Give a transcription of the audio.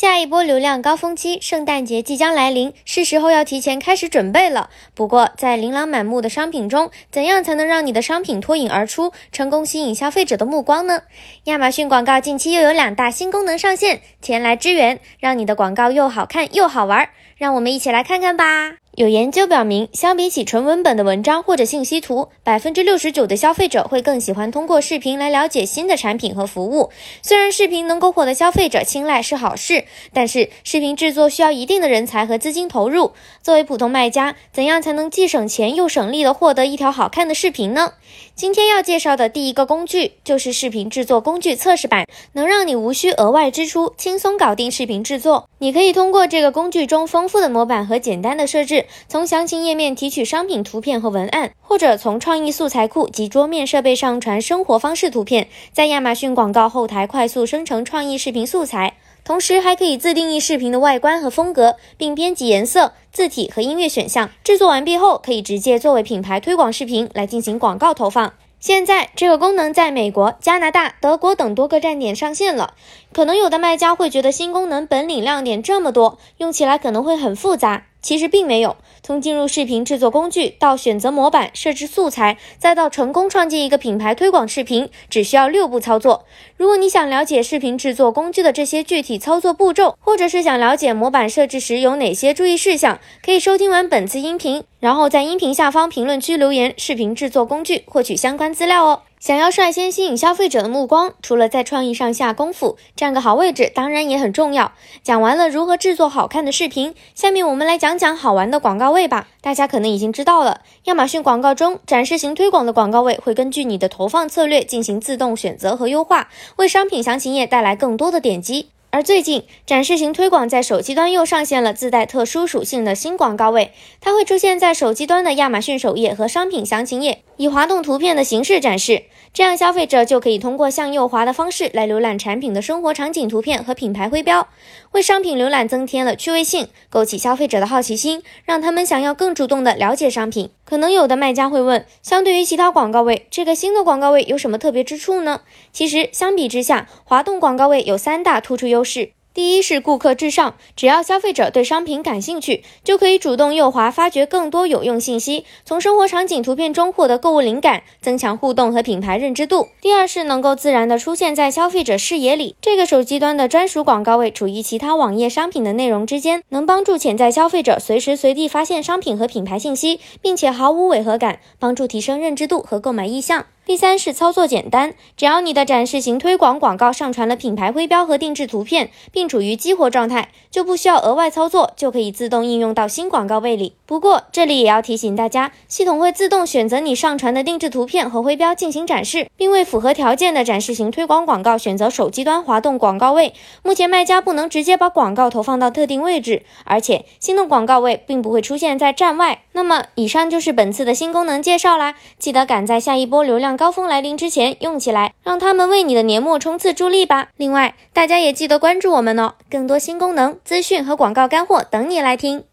下一波流量高峰期，圣诞节即将来临，是时候要提前开始准备了。不过，在琳琅满目的商品中，怎样才能让你的商品脱颖而出，成功吸引消费者的目光呢？亚马逊广告近期又有两大新功能上线，前来支援，让你的广告又好看又好玩。让我们一起来看看吧。有研究表明，相比起纯文本的文章或者信息图，百分之六十九的消费者会更喜欢通过视频来了解新的产品和服务。虽然视频能够获得消费者青睐是好事，但是视频制作需要一定的人才和资金投入。作为普通卖家，怎样才能既省钱又省力的获得一条好看的视频呢？今天要介绍的第一个工具就是视频制作工具测试版，能让你无需额外支出，轻松搞定视频制作。你可以通过这个工具中丰富的模板和简单的设置。从详情页面提取商品图片和文案，或者从创意素材库及桌面设备上传生活方式图片，在亚马逊广告后台快速生成创意视频素材。同时还可以自定义视频的外观和风格，并编辑颜色、字体和音乐选项。制作完毕后，可以直接作为品牌推广视频来进行广告投放。现在这个功能在美国、加拿大、德国等多个站点上线了。可能有的卖家会觉得新功能本领亮点这么多，用起来可能会很复杂。其实并没有，从进入视频制作工具到选择模板、设置素材，再到成功创建一个品牌推广视频，只需要六步操作。如果你想了解视频制作工具的这些具体操作步骤，或者是想了解模板设置时有哪些注意事项，可以收听完本次音频，然后在音频下方评论区留言“视频制作工具”获取相关资料哦。想要率先吸引消费者的目光，除了在创意上下功夫，占个好位置当然也很重要。讲完了如何制作好看的视频，下面我们来讲讲好玩的广告位吧。大家可能已经知道了，亚马逊广告中展示型推广的广告位会根据你的投放策略进行自动选择和优化，为商品详情页带来更多的点击。而最近，展示型推广在手机端又上线了自带特殊属性的新广告位，它会出现在手机端的亚马逊首页和商品详情页，以滑动图片的形式展示。这样，消费者就可以通过向右滑的方式来浏览产品的生活场景图片和品牌徽标，为商品浏览增添了趣味性，勾起消费者的好奇心，让他们想要更主动的了解商品。可能有的卖家会问，相对于其他广告位，这个新的广告位有什么特别之处呢？其实，相比之下，滑动广告位有三大突出优势。第一是顾客至上，只要消费者对商品感兴趣，就可以主动右滑发掘更多有用信息，从生活场景图片中获得购物灵感，增强互动和品牌认知度。第二是能够自然的出现在消费者视野里，这个手机端的专属广告位处于其他网页商品的内容之间，能帮助潜在消费者随时随地发现商品和品牌信息，并且毫无违和感，帮助提升认知度和购买意向。第三是操作简单，只要你的展示型推广广告上传了品牌徽标和定制图片，并处于激活状态，就不需要额外操作，就可以自动应用到新广告位里。不过这里也要提醒大家，系统会自动选择你上传的定制图片和徽标进行展示，并为符合条件的展示型推广广告选择手机端滑动广告位。目前卖家不能直接把广告投放到特定位置，而且新动广告位并不会出现在站外。那么以上就是本次的新功能介绍啦，记得赶在下一波流量高峰来临之前用起来，让他们为你的年末冲刺助力吧。另外，大家也记得关注我们哦，更多新功能、资讯和广告干货等你来听。